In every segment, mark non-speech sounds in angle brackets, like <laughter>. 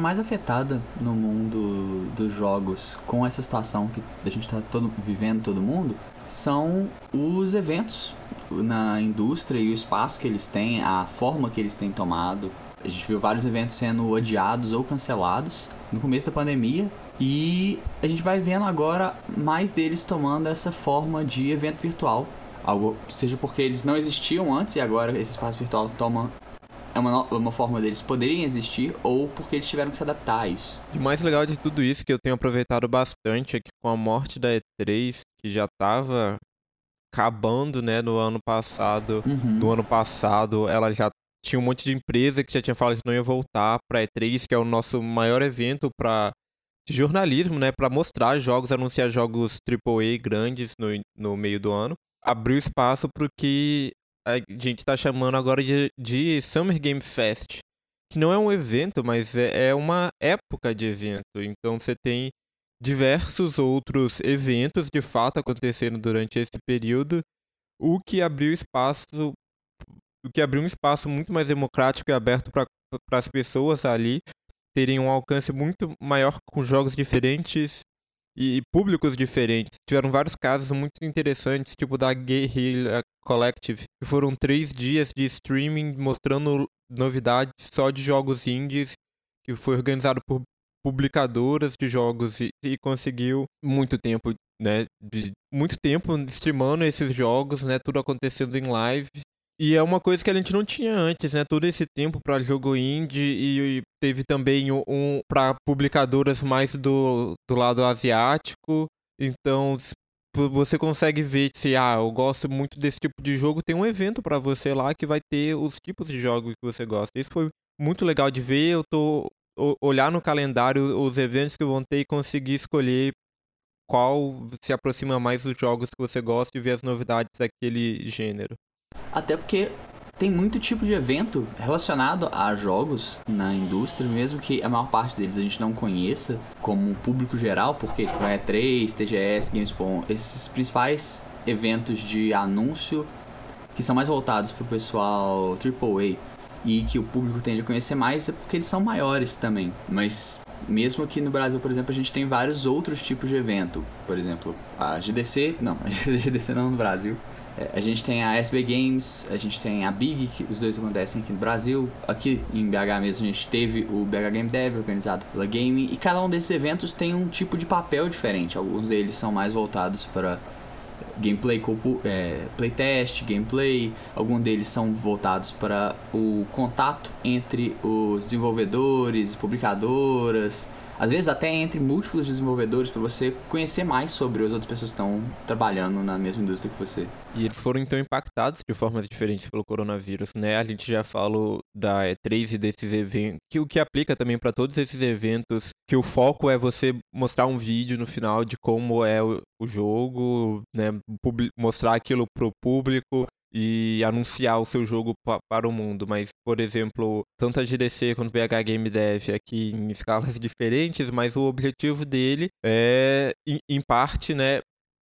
mais afetada no mundo dos jogos com essa situação que a gente está todo, vivendo, todo mundo, são os eventos na indústria e o espaço que eles têm, a forma que eles têm tomado. A gente viu vários eventos sendo adiados ou cancelados no começo da pandemia e a gente vai vendo agora mais deles tomando essa forma de evento virtual. Algo, seja porque eles não existiam antes e agora esse espaço virtual toma uma, uma forma deles poderem existir ou porque eles tiveram que se adaptar a isso. E o mais legal de tudo isso que eu tenho aproveitado bastante é que com a morte da E3, que já estava acabando, né, no ano passado, uhum. no ano passado, ela já tinha um monte de empresa que já tinha falado que não ia voltar para E3, que é o nosso maior evento para jornalismo, né, para mostrar jogos, anunciar jogos AAA grandes no, no meio do ano. Abriu espaço para que a gente está chamando agora de, de Summer Game Fest, que não é um evento, mas é, é uma época de evento. Então você tem diversos outros eventos de fato acontecendo durante esse período, o que abriu espaço, o que abriu um espaço muito mais democrático e aberto para as pessoas ali terem um alcance muito maior com jogos diferentes e públicos diferentes. Tiveram vários casos muito interessantes, tipo da Guerrilla Collective, que foram três dias de streaming mostrando novidades só de jogos indies, que foi organizado por publicadoras de jogos e, e conseguiu muito tempo, né, de, muito tempo streamando esses jogos, né, tudo acontecendo em live. E é uma coisa que a gente não tinha antes, né? Todo esse tempo para jogo indie e teve também um, para publicadoras mais do, do lado asiático. Então, você consegue ver se ah, eu gosto muito desse tipo de jogo, tem um evento para você lá que vai ter os tipos de jogos que você gosta. Isso foi muito legal de ver. Eu tô olhar no calendário os eventos que vão ter e conseguir escolher qual se aproxima mais dos jogos que você gosta e ver as novidades daquele gênero. Até porque tem muito tipo de evento relacionado a jogos na indústria, mesmo que a maior parte deles a gente não conheça como público geral, porque é 3, TGS, Gamescom, esses principais eventos de anúncio que são mais voltados para o pessoal AAA e que o público tende a conhecer mais é porque eles são maiores também. Mas mesmo aqui no Brasil, por exemplo, a gente tem vários outros tipos de evento. Por exemplo, a GDC, não, <laughs> a GDC não no Brasil, a gente tem a SB Games, a gente tem a Big, que os dois acontecem aqui no Brasil. Aqui em BH mesmo a gente teve o BH Game Dev, organizado pela Game. E cada um desses eventos tem um tipo de papel diferente. Alguns deles são mais voltados para gameplay, é, playtest, gameplay. Alguns deles são voltados para o contato entre os desenvolvedores, publicadoras às vezes até entre múltiplos desenvolvedores para você conhecer mais sobre as outras pessoas que estão trabalhando na mesma indústria que você. E eles foram então impactados de formas diferentes pelo coronavírus, né? A gente já falou da E3 e desses eventos, que o que aplica também para todos esses eventos, que o foco é você mostrar um vídeo no final de como é o, jogo, né? Mostrar aquilo pro público, e anunciar o seu jogo para o mundo, mas, por exemplo, tanto a GDC quanto o BH Game Dev aqui em escalas <laughs> diferentes, mas o objetivo dele é, em, parte, né,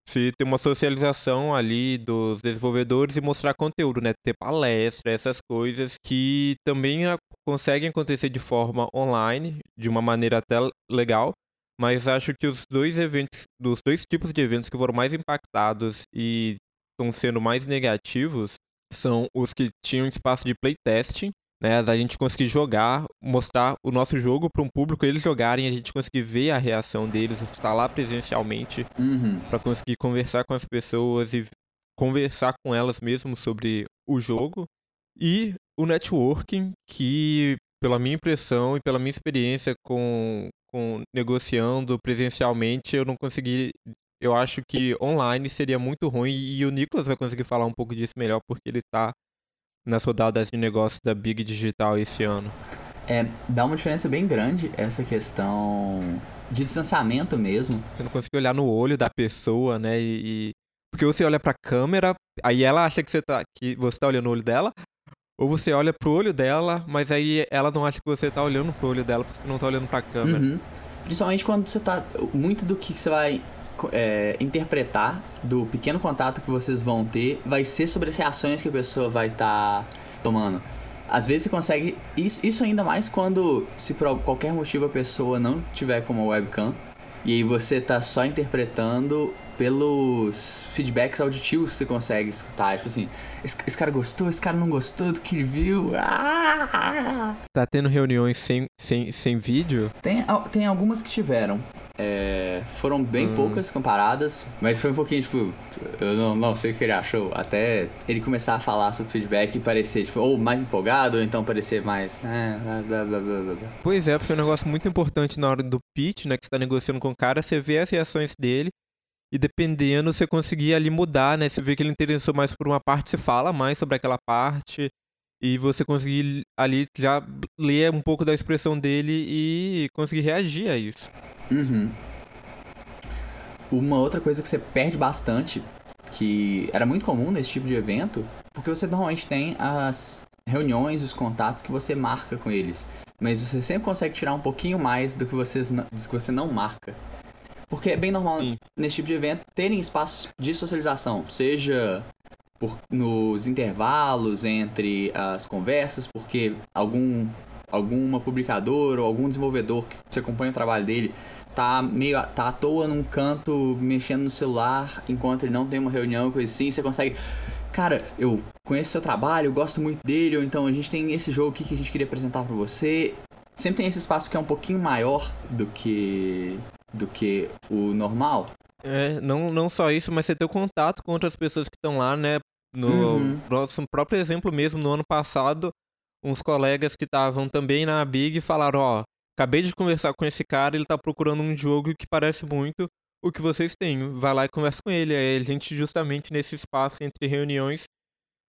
se ter uma socialização ali dos desenvolvedores e mostrar conteúdo, né? Ter palestra, essas coisas que também conseguem acontecer de forma online, de uma maneira até legal, mas acho que os dois eventos, dos dois tipos de eventos que foram mais impactados e estão sendo mais negativos são os que tinham espaço de playtesting, né, da gente conseguir jogar, mostrar o nosso jogo para um público, eles jogarem, a gente conseguir ver a reação deles, estar lá presencialmente uhum. para conseguir conversar com as pessoas e conversar com elas mesmo sobre o jogo. E o networking, que pela minha impressão e pela minha experiência com, com negociando presencialmente, eu não consegui eu acho que online seria muito ruim e o Nicolas vai conseguir falar um pouco disso melhor porque ele tá nas rodadas de negócio da Big Digital esse ano. É, dá uma diferença bem grande essa questão de distanciamento mesmo. Você não consegue olhar no olho da pessoa, né? E, e... porque você olha pra câmera, aí ela acha que você tá que você tá olhando no olho dela, ou você olha pro olho dela, mas aí ela não acha que você tá olhando pro olho dela porque você não tá olhando pra câmera. Uhum. Principalmente quando você tá. Muito do que você vai é, interpretar do pequeno contato que vocês vão ter vai ser sobre as reações que a pessoa vai estar tá tomando. Às vezes você consegue. Isso, isso ainda mais quando, se por qualquer motivo a pessoa não tiver como webcam, e aí você tá só interpretando pelos feedbacks auditivos que você consegue escutar. Tipo assim, esse, esse cara gostou, esse cara não gostou do que ele viu. Ah! Tá tendo reuniões sem, sem, sem vídeo? Tem, tem algumas que tiveram. É, foram bem hum. poucas comparadas, mas foi um pouquinho, tipo, eu não, não sei o que ele achou. Até ele começar a falar sobre feedback e parecer, tipo, ou mais empolgado, ou então parecer mais. Ah, blá, blá, blá. Pois é, porque é um negócio muito importante na hora do pitch, né? Que você tá negociando com o cara, você vê as reações dele e dependendo, você conseguir ali mudar, né? Você vê que ele interessou mais por uma parte, você fala mais sobre aquela parte. E você conseguir ali já ler um pouco da expressão dele e conseguir reagir a isso. Uhum. Uma outra coisa que você perde bastante, que era muito comum nesse tipo de evento, porque você normalmente tem as reuniões, os contatos que você marca com eles. Mas você sempre consegue tirar um pouquinho mais do que, vocês, do que você não marca. Porque é bem normal Sim. nesse tipo de evento terem espaços de socialização, seja por, nos intervalos entre as conversas, porque algum alguma publicadora ou algum desenvolvedor que você acompanha o trabalho dele tá meio tá à toa num canto mexendo no celular enquanto ele não tem uma reunião coisa assim, você consegue cara, eu conheço seu trabalho, eu gosto muito dele, ou então a gente tem esse jogo aqui que a gente queria apresentar para você. Sempre tem esse espaço que é um pouquinho maior do que do que o normal. É, não, não só isso, mas você ter o contato com outras pessoas que estão lá, né? No uhum. nosso próprio exemplo mesmo, no ano passado, uns colegas que estavam também na Big falaram, ó, acabei de conversar com esse cara, ele tá procurando um jogo que parece muito o que vocês têm. Vai lá e conversa com ele. Aí a gente, justamente nesse espaço entre reuniões,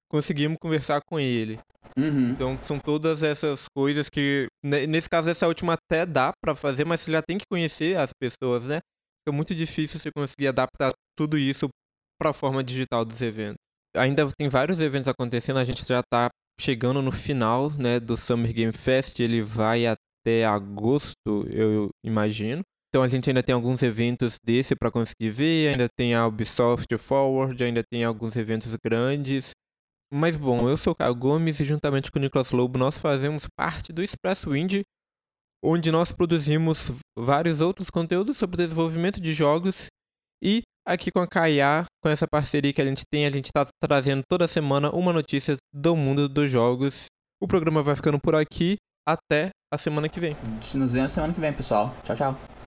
conseguimos conversar com ele. Uhum. Então são todas essas coisas que, nesse caso, essa última até dá para fazer, mas você já tem que conhecer as pessoas, né? É muito difícil você conseguir adaptar tudo isso para a forma digital dos eventos. Ainda tem vários eventos acontecendo, a gente já está chegando no final, né, do Summer Game Fest, ele vai até agosto, eu imagino. Então a gente ainda tem alguns eventos desse para conseguir ver, ainda tem a Ubisoft Forward, ainda tem alguns eventos grandes. Mas bom, eu sou o Caio Gomes e juntamente com o Nicolas Lobo nós fazemos parte do Expresso Indie, onde nós produzimos vários outros conteúdos sobre desenvolvimento de jogos e aqui com a Kaya, com essa parceria que a gente tem, a gente está trazendo toda semana uma notícia do mundo dos jogos. O programa vai ficando por aqui. Até a semana que vem. Nos vemos semana que vem, pessoal. Tchau, tchau.